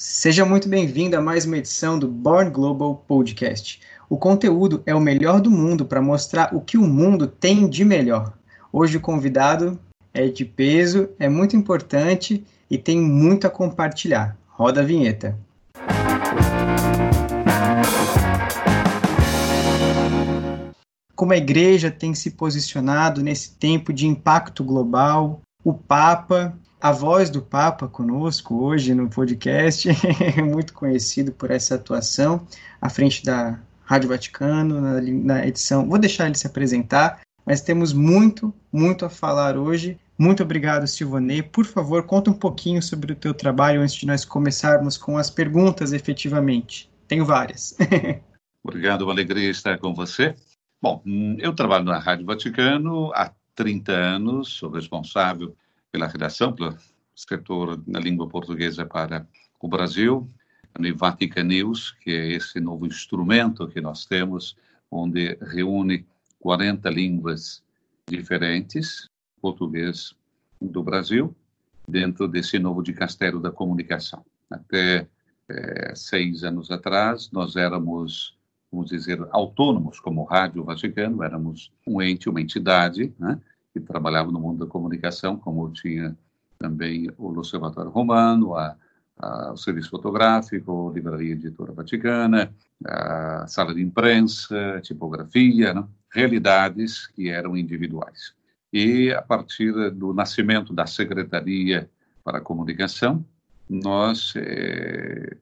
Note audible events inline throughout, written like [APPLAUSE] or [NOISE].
Seja muito bem-vindo a mais uma edição do Born Global Podcast. O conteúdo é o melhor do mundo para mostrar o que o mundo tem de melhor. Hoje o convidado é de peso, é muito importante e tem muito a compartilhar. Roda a vinheta. Como a igreja tem se posicionado nesse tempo de impacto global, o Papa a voz do Papa conosco hoje no podcast, [LAUGHS] muito conhecido por essa atuação à frente da Rádio Vaticano, na, na, edição. Vou deixar ele se apresentar, mas temos muito, muito a falar hoje. Muito obrigado, Silvanei. Por favor, conta um pouquinho sobre o teu trabalho antes de nós começarmos com as perguntas efetivamente. Tenho várias. [LAUGHS] obrigado, uma alegria estar com você. Bom, hum, eu trabalho na Rádio Vaticano há 30 anos, sou responsável pela redação, pelo setor na língua portuguesa para o Brasil, no Vatican News, que é esse novo instrumento que nós temos, onde reúne 40 línguas diferentes, português do Brasil, dentro desse novo dicastério da comunicação. Até é, seis anos atrás, nós éramos, vamos dizer, autônomos como Rádio Vaticano, éramos um ente, uma entidade, né? Que trabalhava no mundo da comunicação, como tinha também o Observatório Romano, a, a, o Serviço Fotográfico, a Livraria Editora Vaticana, a Sala de Imprensa, Tipografia, né? realidades que eram individuais. E a partir do nascimento da Secretaria para a Comunicação, nós, é,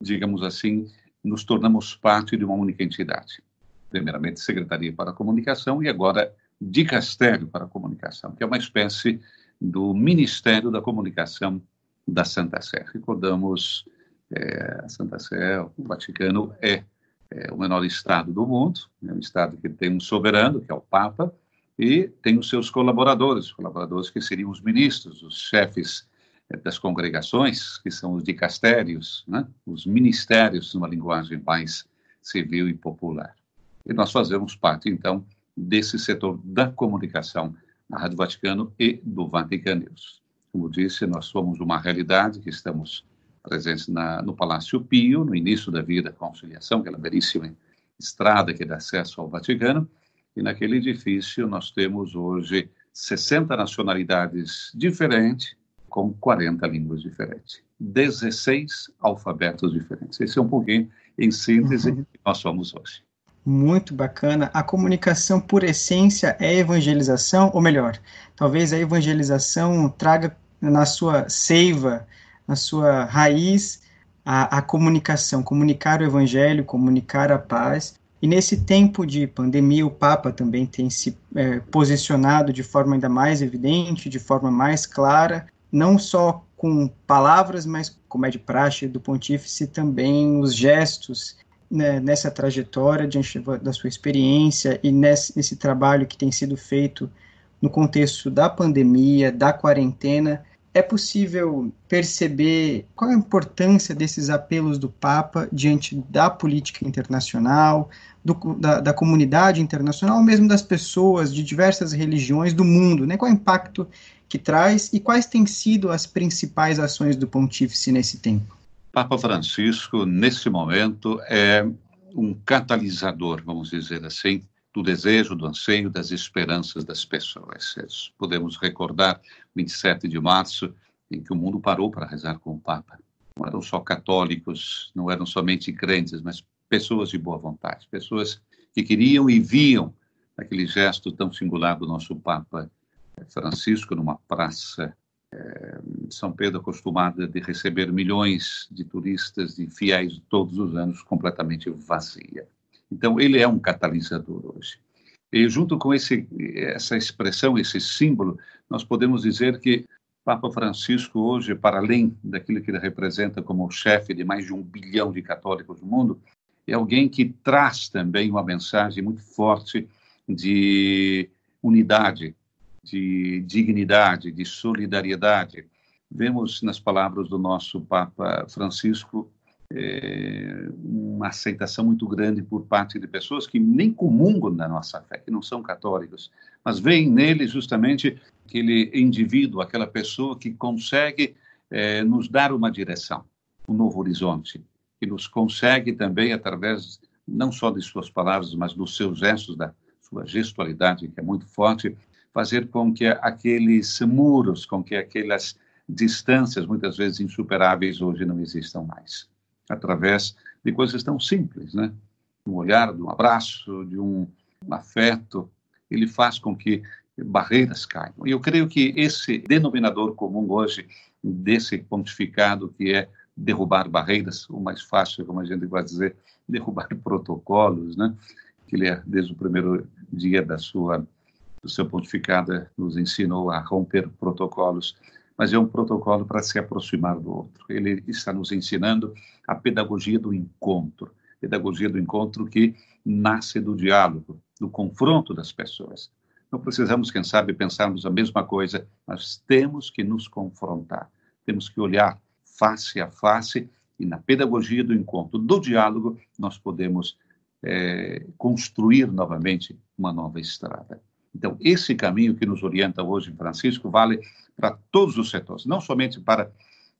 digamos assim, nos tornamos parte de uma única entidade. Primeiramente, Secretaria para a Comunicação e agora dicastério para a comunicação, que é uma espécie do Ministério da Comunicação da Santa Sé. Recordamos, é, a Santa Sé, o Vaticano, é, é, o menor estado do mundo, é um estado que tem um soberano, que é o Papa, e tem os seus colaboradores, colaboradores que seriam os ministros, os chefes é, das congregações, que são os dicastérios, né? os ministérios, numa linguagem mais civil e popular. E nós fazemos parte, então, desse setor da comunicação na Rádio Vaticano e do Vatican News. Como disse, nós somos uma realidade que estamos presentes na, no Palácio Pio, no início da Via da Conciliação, aquela belíssima estrada que dá acesso ao Vaticano, e naquele edifício nós temos hoje 60 nacionalidades diferentes, com 40 línguas diferentes, 16 alfabetos diferentes. Esse é um pouquinho, em síntese, uhum. que nós somos hoje. Muito bacana. A comunicação, por essência, é evangelização, ou melhor, talvez a evangelização traga na sua seiva, na sua raiz, a, a comunicação, comunicar o evangelho, comunicar a paz. E nesse tempo de pandemia, o Papa também tem se é, posicionado de forma ainda mais evidente, de forma mais clara, não só com palavras, mas como é de praxe do pontífice, também os gestos né, nessa trajetória, diante da sua experiência e nesse, nesse trabalho que tem sido feito no contexto da pandemia, da quarentena, é possível perceber qual a importância desses apelos do Papa diante da política internacional, do, da, da, comunidade internacional, mesmo das pessoas de diversas religiões do mundo, né? Qual é o impacto que traz e quais têm sido as principais ações do pontífice nesse tempo? Papa Francisco, nesse momento, é um catalisador, vamos dizer assim, do desejo, do anseio, das esperanças das pessoas. Podemos recordar 27 de março, em que o mundo parou para rezar com o Papa. Não eram só católicos, não eram somente crentes, mas pessoas de boa vontade, pessoas que queriam e viam aquele gesto tão singular do nosso Papa Francisco numa praça São Pedro acostumada de receber milhões de turistas, de fiéis todos os anos, completamente vazia. Então, ele é um catalisador hoje. E junto com esse, essa expressão, esse símbolo, nós podemos dizer que Papa Francisco hoje, para além daquilo que ele representa como chefe de mais de um bilhão de católicos no mundo, é alguém que traz também uma mensagem muito forte de unidade, de dignidade, de solidariedade. Vemos nas palavras do nosso Papa Francisco é, uma aceitação muito grande por parte de pessoas que nem comungam da nossa fé, que não são católicos, mas veem nele justamente aquele indivíduo, aquela pessoa que consegue é, nos dar uma direção. um novo horizonte, que nos consegue também, através não só de suas palavras, mas dos seus gestos, da sua gestualidade, que é muito forte, fazer com que aqueles muros, com que aquelas distâncias, muitas vezes insuperáveis, hoje não existam mais. Através de coisas tão simples, né? Um olhar, de um abraço, de um, afeto, ele faz com que barreiras caiam. E eu creio que esse denominador comum hoje desse pontificado que é derrubar barreiras, o mais fácil, como a gente vai dizer, derrubar [LAUGHS] protocolos, né? Que ele, é, desde o primeiro dia da sua do seu pontificado, nos ensinou a romper protocolos, mas é um protocolo para se aproximar do outro. Ele está nos ensinando a pedagogia do encontro, pedagogia do encontro que nasce do diálogo, do confronto das pessoas. Não precisamos, quem sabe, pensarmos a mesma coisa, mas temos que nos confrontar, temos que olhar face a face e na pedagogia do encontro, do diálogo, nós podemos é, construir novamente uma nova estrada. Então, esse caminho que nos orienta hoje Francisco vale para todos os setores, não somente para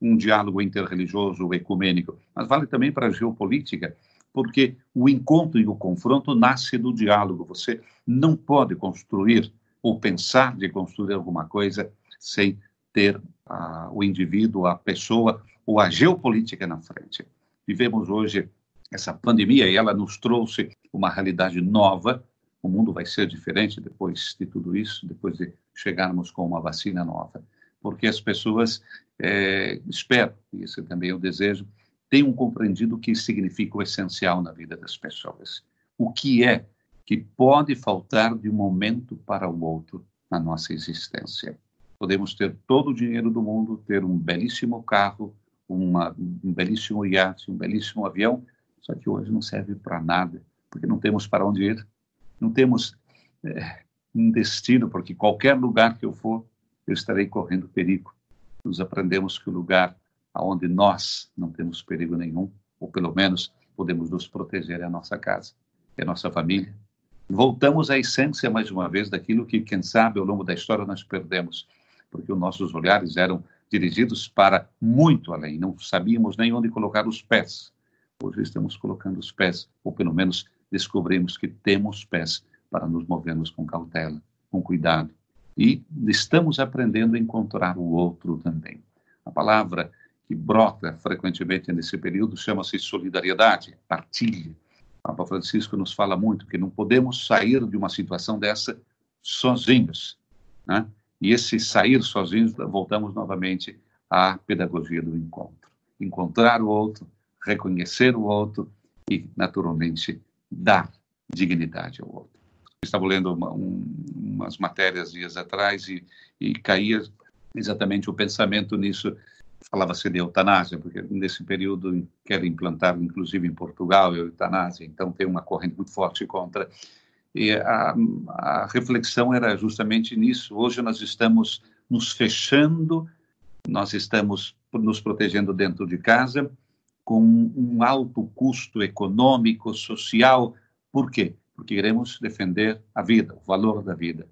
um diálogo interreligioso, ecumênico, mas vale também para a geopolítica, porque o encontro e o confronto nasce do diálogo. Você não pode construir ou pensar de construir alguma coisa sem ter a, o indivíduo, a pessoa ou a geopolítica na frente. Vivemos hoje essa pandemia e ela nos trouxe uma realidade nova. O mundo vai ser diferente depois de tudo isso, depois de chegarmos com uma vacina nova, porque as pessoas é, espero, e esse também é o desejo, tenham compreendido o que significa o essencial na vida das pessoas. O que é que pode faltar de um momento para o outro na nossa existência. Podemos ter todo o dinheiro do mundo, ter um belíssimo carro, uma, um belíssimo iate, um belíssimo avião, só que hoje não serve para nada, porque não temos para onde ir, não temos é, um destino, porque qualquer lugar que eu for, eu estarei correndo perigo. Nos aprendemos que o lugar aonde nós não temos perigo nenhum, ou pelo menos podemos nos proteger é a nossa casa, é a nossa família. Voltamos à essência, mais uma vez, daquilo que, quem sabe, ao longo da história nós perdemos porque os nossos olhares eram dirigidos para muito além, não sabíamos nem onde colocar os pés. Hoje estamos colocando os pés, ou pelo menos descobrimos que temos pés para nos movermos com cautela, com cuidado. E estamos aprendendo a encontrar o outro também. A palavra que brota frequentemente nesse período chama-se solidariedade, partilha. O Papa Francisco nos fala muito que não podemos sair de uma situação dessa sozinhos, né? E esse sair sozinhos, voltamos novamente à pedagogia do encontro. Encontrar o outro, reconhecer o outro e, naturalmente, dar dignidade ao outro. estava lendo uma, um, umas matérias dias atrás e, e caía exatamente o pensamento nisso. Falava-se de eutanásia, porque nesse período quer implantar, inclusive em Portugal, a eutanásia, então tem uma corrente muito forte contra. E a, a reflexão era justamente nisso. Hoje nós estamos nos fechando, nós estamos nos protegendo dentro de casa, com um alto custo econômico, social. Por quê? Porque queremos defender a vida, o valor da vida.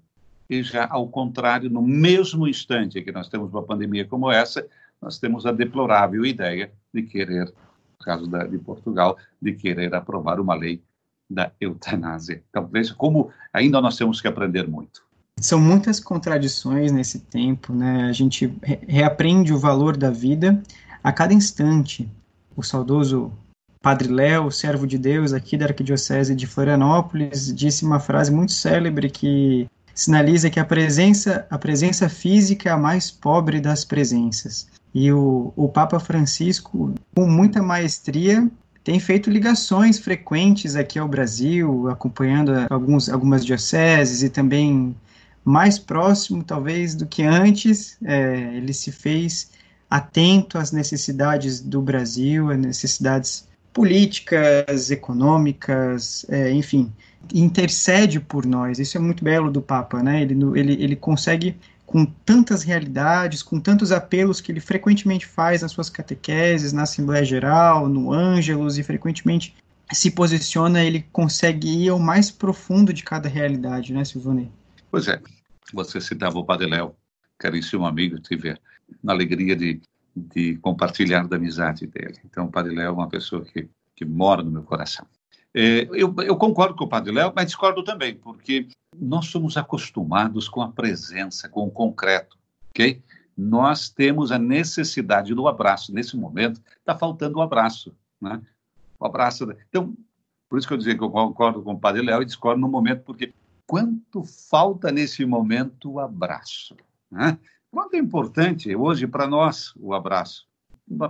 E já ao contrário, no mesmo instante que nós temos uma pandemia como essa, nós temos a deplorável ideia de querer, no caso da, de Portugal, de querer aprovar uma lei da eutanásia. Então, veja como ainda nós temos que aprender muito. São muitas contradições nesse tempo, né? A gente reaprende o valor da vida a cada instante. O saudoso Padre Léo, servo de Deus aqui da Arquidiocese de Florianópolis, disse uma frase muito célebre que sinaliza que a presença, a presença física é a mais pobre das presenças. E o, o Papa Francisco, com muita maestria, tem feito ligações frequentes aqui ao Brasil, acompanhando alguns, algumas dioceses e também mais próximo, talvez, do que antes. É, ele se fez atento às necessidades do Brasil, às necessidades políticas, econômicas, é, enfim, intercede por nós. Isso é muito belo do Papa, né? Ele, ele, ele consegue com tantas realidades, com tantos apelos que ele frequentemente faz nas suas catequeses, na Assembleia Geral, no Ângelos, e frequentemente se posiciona, ele consegue ir ao mais profundo de cada realidade, né, Silvane? Pois é, você citava o Padre Léo, caríssimo amigo, tive a alegria de de compartilhar da amizade dele. Então, o Padre Léo é uma pessoa que, que mora no meu coração. É, eu, eu, concordo com o Padre Léo, mas discordo também, porque nós somos acostumados com a presença, com o concreto, ok? Nós temos a necessidade do abraço. Nesse momento, está faltando o abraço, né? O abraço. Então, por isso que eu dizia que eu concordo com o Padre Léo e discordo no momento, porque quanto falta nesse momento o abraço, né? Quanto é importante hoje para nós o abraço.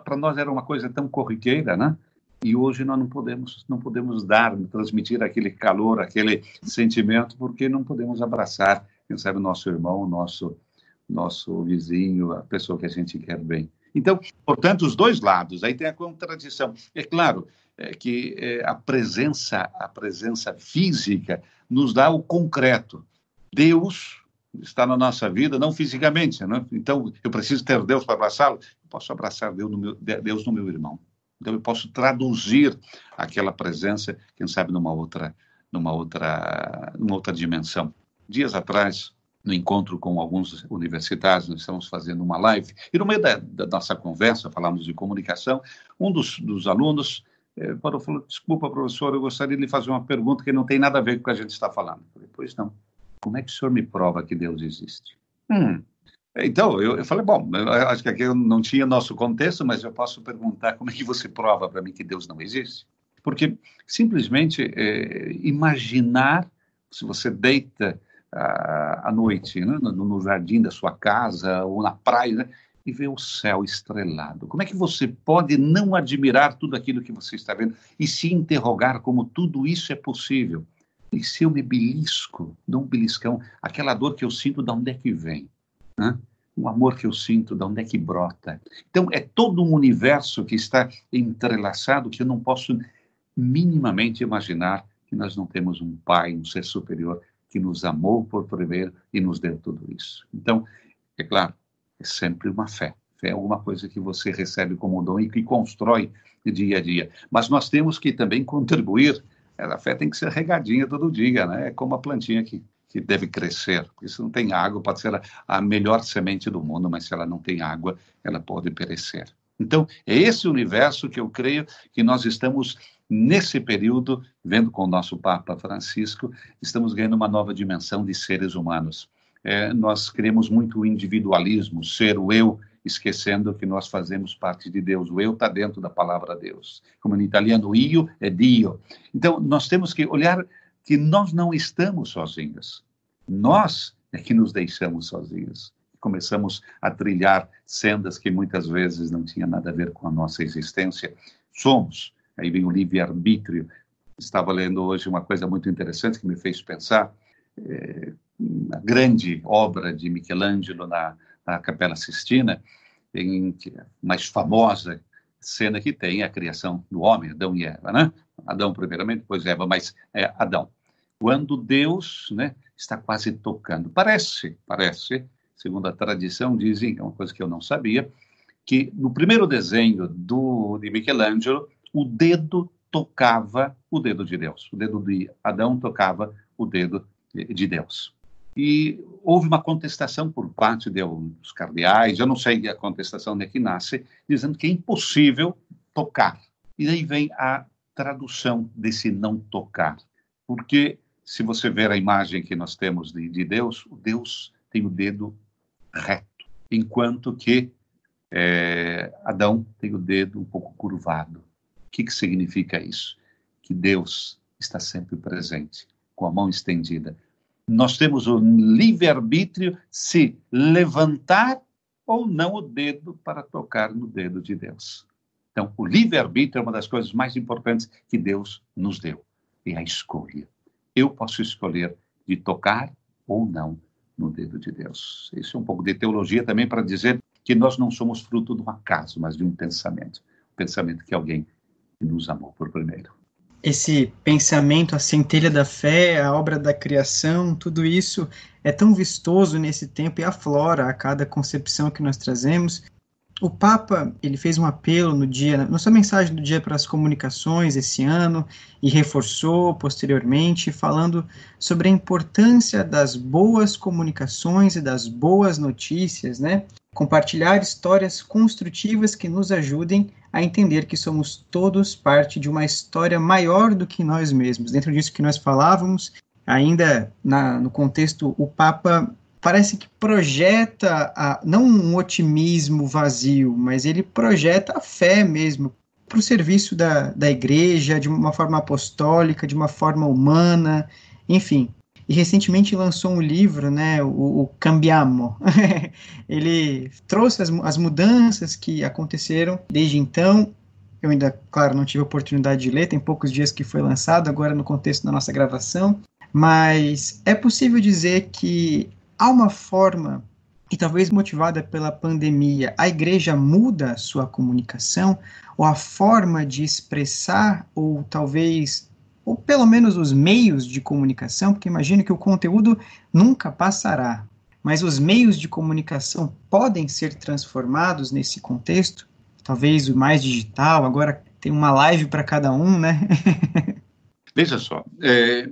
Para nós era uma coisa tão corriqueira, né? E hoje nós não podemos, não podemos dar, transmitir aquele calor, aquele sentimento, porque não podemos abraçar, quem sabe, o nosso irmão, o nosso, nosso vizinho, a pessoa que a gente quer bem. Então, portanto, os dois lados. Aí tem a contradição. É claro é, que é, a presença, a presença física nos dá o concreto. Deus está na nossa vida, não fisicamente. Né? Então, eu preciso ter Deus para abraçá-lo. Eu posso abraçar Deus no, meu, Deus no meu irmão. Então, eu posso traduzir aquela presença, quem sabe, numa outra, numa outra, numa outra dimensão. Dias atrás, no encontro com alguns universitários, nós estamos fazendo uma live, e no meio da, da nossa conversa, falamos de comunicação, um dos, dos alunos eh, parou falou, desculpa, professor, eu gostaria de lhe fazer uma pergunta que não tem nada a ver com o que a gente está falando. Eu falei, pois não. Como é que o senhor me prova que Deus existe? Hum. Então, eu, eu, falei, bom, eu acho que aqui não tinha nosso contexto, mas eu posso perguntar como é que você prova para mim que Deus não existe? Porque simplesmente é, imaginar, se você deita ah, à noite né, no, no, jardim da sua casa ou na praia né, e vê o céu estrelado, como é que você pode não admirar tudo aquilo que você está vendo e se interrogar como tudo isso é possível? E se eu me belisco, dou um beliscão, aquela dor que eu sinto, de onde é que vem? Né? O amor que eu sinto, de onde é que brota? Então, é todo um universo que está entrelaçado que eu não posso minimamente imaginar que nós não temos um Pai, um ser superior, que nos amou por primeiro e nos deu tudo isso. Então, é claro, é sempre uma fé. Fé é alguma coisa que você recebe como dom e que constrói dia a dia. Mas nós temos que também contribuir a fé tem que ser regadinha todo dia, né? É como a plantinha que, que deve crescer. Porque se não tem água, pode ser a, a melhor semente do mundo, mas se ela não tem água, ela pode perecer. Então, é esse universo que eu creio que nós estamos, nesse período, vendo com o nosso Papa Francisco, estamos ganhando uma nova dimensão de seres humanos. É, nós queremos muito individualismo, ser o eu, esquecendo que nós fazemos parte de Deus. O eu está dentro da palavra Deus. Como no italiano, io é Dio. Então, nós temos que olhar que nós não estamos sozinhos. Nós é que nos deixamos sozinhos. Começamos a trilhar sendas que muitas vezes não tinham nada a ver com a nossa existência. Somos. Aí vem o livre-arbítrio. Estava lendo hoje uma coisa muito interessante que me fez pensar. É, grande obra de Michelangelo na a Capela Sistina, a mais famosa cena que tem é a criação do homem, Adão e Eva, né? Adão primeiramente, depois Eva, mas é Adão. Quando Deus, né, está quase tocando. Parece, parece, segundo a tradição dizem, é uma coisa que eu não sabia, que no primeiro desenho do de Michelangelo, o dedo tocava o dedo de Deus. O dedo de Adão tocava o dedo de Deus. E houve uma contestação por parte dos cardeais, eu não sei a contestação de que nasce, dizendo que é impossível tocar. E daí vem a tradução desse não tocar. Porque se você ver a imagem que nós temos de, de Deus, Deus tem o dedo reto, enquanto que é, Adão tem o dedo um pouco curvado. O que, que significa isso? Que Deus está sempre presente, com a mão estendida, nós temos o livre-arbítrio se levantar ou não o dedo para tocar no dedo de Deus. Então, o livre-arbítrio é uma das coisas mais importantes que Deus nos deu. É a escolha. Eu posso escolher de tocar ou não no dedo de Deus. Isso é um pouco de teologia também para dizer que nós não somos fruto de um acaso, mas de um pensamento. Um pensamento que alguém nos amou por primeiro esse pensamento, a centelha da fé, a obra da criação, tudo isso é tão vistoso nesse tempo e aflora a cada concepção que nós trazemos. O Papa ele fez um apelo no dia, na sua mensagem do dia para as comunicações esse ano e reforçou posteriormente, falando sobre a importância das boas comunicações e das boas notícias, né? Compartilhar histórias construtivas que nos ajudem a entender que somos todos parte de uma história maior do que nós mesmos. Dentro disso que nós falávamos, ainda na, no contexto, o Papa parece que projeta a, não um otimismo vazio, mas ele projeta a fé mesmo para o serviço da, da igreja de uma forma apostólica, de uma forma humana, enfim. E recentemente lançou um livro, né, o, o Cambiamo. [LAUGHS] ele trouxe as, as mudanças que aconteceram desde então. Eu ainda, claro, não tive a oportunidade de ler, tem poucos dias que foi lançado, agora no contexto da nossa gravação. Mas é possível dizer que há uma forma, e talvez motivada pela pandemia, a igreja muda a sua comunicação, ou a forma de expressar, ou talvez, ou pelo menos os meios de comunicação, porque imagino que o conteúdo nunca passará, mas os meios de comunicação podem ser transformados nesse contexto, talvez o mais digital, agora tem uma live para cada um, né? [LAUGHS] Veja só, é,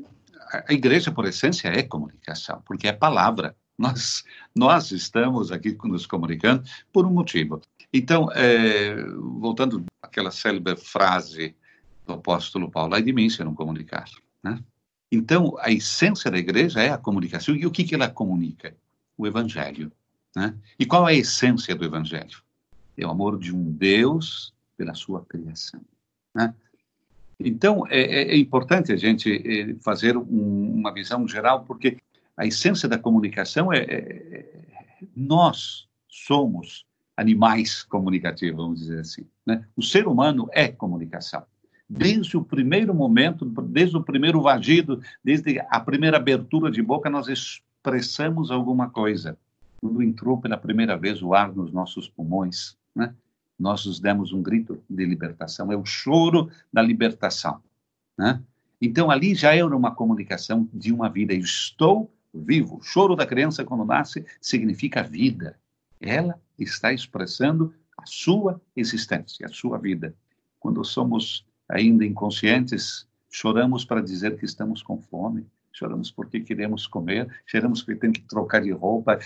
a igreja, por essência, é comunicação, porque é palavra. Nós, nós estamos aqui nos comunicando por um motivo. Então, é, voltando àquela célebre frase do apóstolo Paulo, ai de mim se não comunicar. Né? Então, a essência da igreja é a comunicação. E o que, que ela comunica? O evangelho. Né? E qual é a essência do evangelho? É o amor de um Deus pela sua criação. Né? Então, é, é, é, importante a gente é, fazer um, uma visão geral, porque a essência da comunicação é, é, é nós somos animais comunicativos, vamos dizer assim. Né? O ser humano é comunicação. Desde o primeiro momento, desde o primeiro vagido, desde a primeira abertura de boca, nós expressamos alguma coisa. Quando entrou pela primeira vez o ar nos nossos pulmões, né? nós nos demos um grito de libertação. É o choro da libertação. Né? Então, ali já era uma comunicação de uma vida. Eu estou vivo. O choro da criança quando nasce significa vida. Ela está expressando a sua existência, a sua vida. Quando somos ainda inconscientes, choramos para dizer que estamos com fome, choramos porque queremos comer, choramos porque tem que trocar de roupa.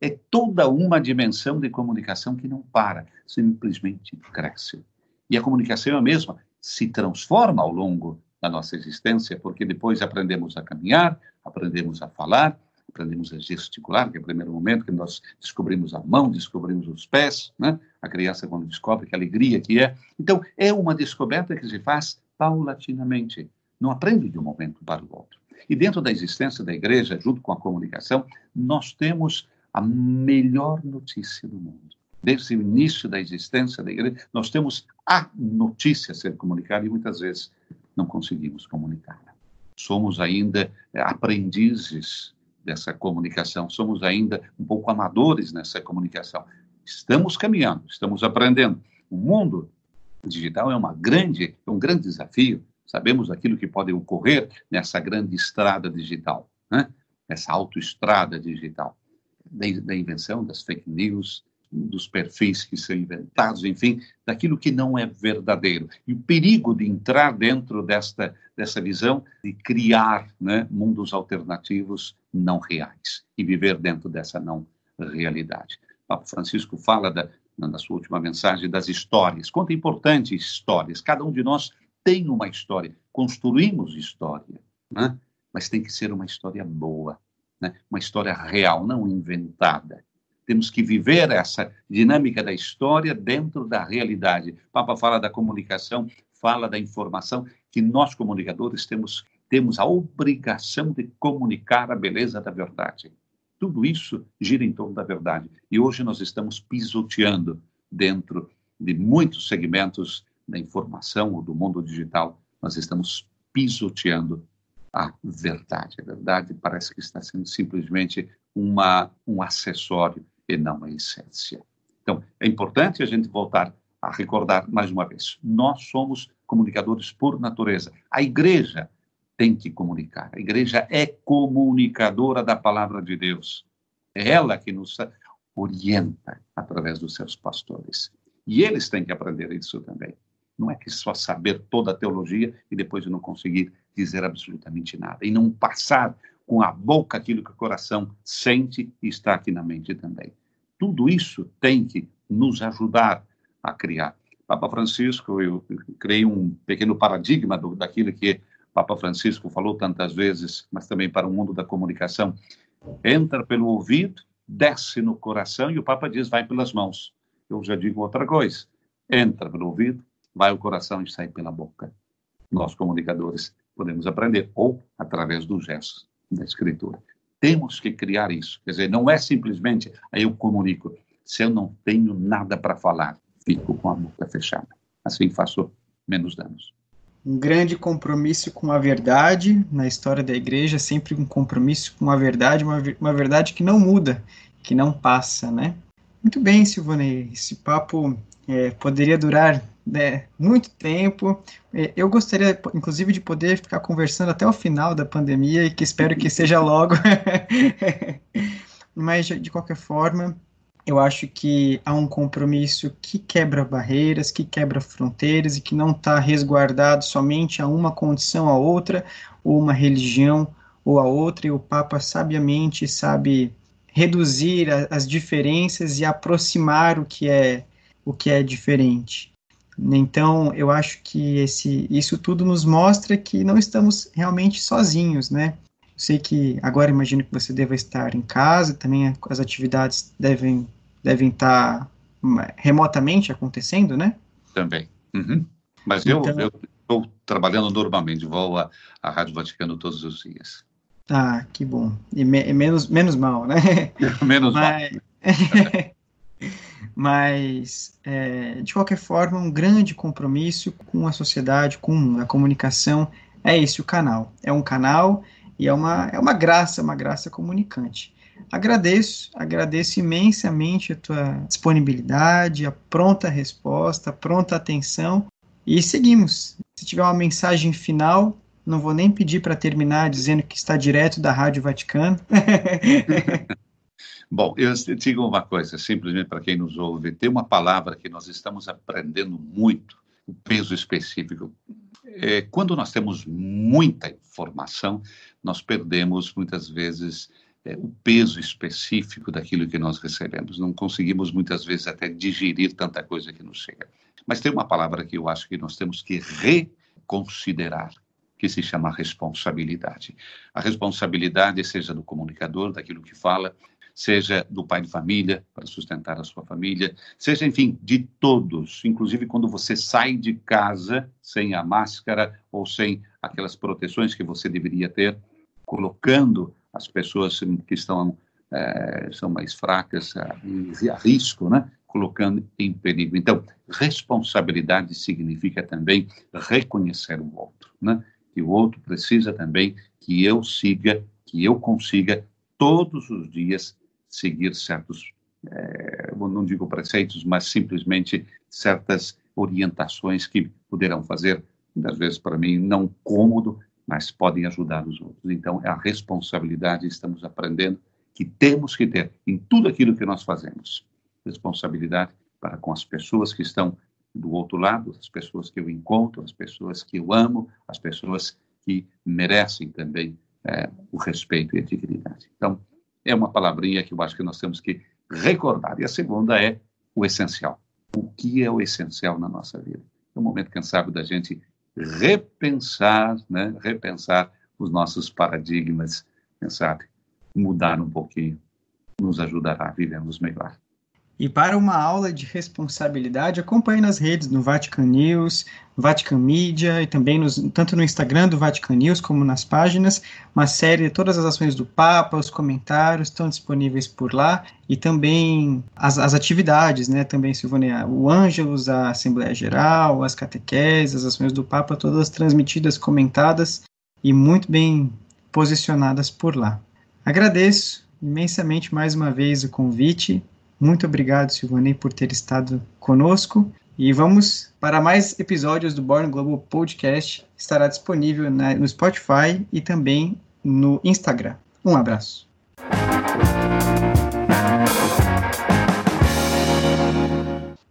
É toda uma dimensão de comunicação que não para, simplesmente cresce. E a comunicação é a mesma, se transforma ao longo da nossa existência, porque depois aprendemos a caminhar, aprendemos a falar, aprendemos a gesticular, que é o primeiro momento que nós descobrimos a mão, descobrimos os pés, né? A criança quando descobre que alegria que é. Então, é uma descoberta que se faz paulatinamente. Não aprende de um momento para o outro. E dentro da existência da igreja, junto com a comunicação, nós temos a melhor notícia do mundo. Desde o início da existência da igreja, nós temos a notícia a ser comunicada e muitas vezes não conseguimos comunicá-la. Somos ainda aprendizes dessa comunicação, somos ainda um pouco amadores nessa comunicação. Estamos caminhando, estamos aprendendo. O mundo digital é uma grande, é um grande desafio. Sabemos aquilo que pode ocorrer nessa grande estrada digital, né? Essa autoestrada digital, da invenção das fake news, dos perfis que são inventados, enfim, daquilo que não é verdadeiro. E o perigo de entrar dentro desta, dessa visão de criar né, mundos alternativos não reais e viver dentro dessa não realidade. O Papa Francisco fala da, na sua última mensagem das histórias. Quanto é importante histórias. Cada um de nós tem uma história. Construímos história, né? mas tem que ser uma história boa, né? uma história real, não inventada. Temos que viver essa dinâmica da história dentro da realidade. O Papa fala da comunicação, fala da informação, que nós, comunicadores, temos, temos a obrigação de comunicar a beleza da verdade. Tudo isso gira em torno da verdade. E hoje nós estamos pisoteando dentro de muitos segmentos da informação ou do mundo digital, nós estamos pisoteando a verdade. A verdade parece que está sendo simplesmente uma, um acessório e não a essência. Então, é importante a gente voltar a recordar mais uma vez: nós somos comunicadores por natureza. A igreja tem que comunicar. A igreja é comunicadora da palavra de Deus. É ela que nos orienta através dos seus pastores. E eles têm que aprender isso também. Não é que só saber toda a teologia e depois não conseguir dizer absolutamente nada. E não passar com a boca aquilo que o coração sente e está aqui na mente também tudo isso tem que nos ajudar a criar. Papa Francisco, eu criei um pequeno paradigma do, daquilo que Papa Francisco falou tantas vezes, mas também para o mundo da comunicação. Entra pelo ouvido, desce no coração e o Papa diz vai pelas mãos. Eu já digo outra coisa. Entra pelo ouvido, vai o coração e sai pela boca. Nós, comunicadores, podemos aprender, ou através dos gestos da escritura. Temos que criar isso. Quer dizer, não é simplesmente aí eu comunico. Se eu não tenho nada para falar, fico com a boca fechada. Assim faço menos danos. Um grande compromisso com a verdade na história da igreja, sempre um compromisso com a verdade, uma, uma verdade que não muda, que não passa, né? Muito bem, Silvane, esse papo é, poderia durar né, muito tempo. É, eu gostaria, inclusive, de poder ficar conversando até o final da pandemia e que espero que seja logo. [LAUGHS] Mas, de qualquer forma, eu acho que há um compromisso que quebra barreiras, que quebra fronteiras e que não está resguardado somente a uma condição a outra, ou uma religião ou a outra, e o Papa sabiamente sabe reduzir a, as diferenças e aproximar o que é o que é diferente. Então, eu acho que esse, isso tudo nos mostra que não estamos realmente sozinhos, né? Eu sei que agora imagino que você deva estar em casa, também as atividades devem, devem estar remotamente acontecendo, né? Também. Uhum. Mas então, eu estou trabalhando normalmente, vou à, à Rádio Vaticano todos os dias. Ah, que bom. E, me, e menos, menos mal, né? [LAUGHS] menos Mas... mal. [LAUGHS] mas é, de qualquer forma, um grande compromisso com a sociedade, com a comunicação, é esse o canal. É um canal e é uma, é uma graça, uma graça comunicante. Agradeço, agradeço imensamente a tua disponibilidade, a pronta resposta, a pronta atenção e seguimos. Se tiver uma mensagem final, não vou nem pedir para terminar dizendo que está direto da Rádio Vaticano. [LAUGHS] Bom, eu digo uma coisa, simplesmente para quem nos ouve, tem uma palavra que nós estamos aprendendo muito, o peso específico. É, quando nós temos muita informação, nós perdemos muitas vezes é, o peso específico daquilo que nós recebemos. Não conseguimos muitas vezes até digerir tanta coisa que nos chega. Mas tem uma palavra que eu acho que nós temos que reconsiderar, que se chama responsabilidade. A responsabilidade, seja do comunicador, daquilo que fala, seja do pai de família, para sustentar a sua família, seja, enfim, de todos, inclusive quando você sai de casa sem a máscara ou sem aquelas proteções que você deveria ter, colocando as pessoas que estão é, são mais fracas a, a risco, né? colocando em perigo. Então, responsabilidade significa também reconhecer o outro, né? que o outro precisa também que eu siga, que eu consiga todos os dias seguir certos, é, não digo preceitos, mas simplesmente certas orientações que poderão fazer, às vezes para mim, não cômodo, mas podem ajudar os outros. Então, é a responsabilidade, estamos aprendendo que temos que ter em tudo aquilo que nós fazemos. Responsabilidade para com as pessoas que estão do outro lado, as pessoas que eu encontro, as pessoas que eu amo, as pessoas que merecem também é, o respeito e a dignidade. Então, é uma palavrinha que eu acho que nós temos que recordar. E a segunda é o essencial. O que é o essencial na nossa vida? É o momento, quem sabe, da gente repensar, né? repensar os nossos paradigmas, quem sabe, mudar um pouquinho, nos ajudará a vivermos melhor. E para uma aula de responsabilidade, acompanhe nas redes no Vatican News, Vatican Media e também nos, tanto no Instagram do Vatican News como nas páginas, uma série de todas as ações do Papa, os comentários estão disponíveis por lá e também as, as atividades, né? Também Silvânia, o Ângelus, a Assembleia Geral, as catequeses, as ações do Papa, todas transmitidas, comentadas e muito bem posicionadas por lá. Agradeço imensamente mais uma vez o convite muito obrigado, Silvanei, por ter estado conosco. E vamos para mais episódios do Born Global Podcast. Estará disponível na, no Spotify e também no Instagram. Um abraço.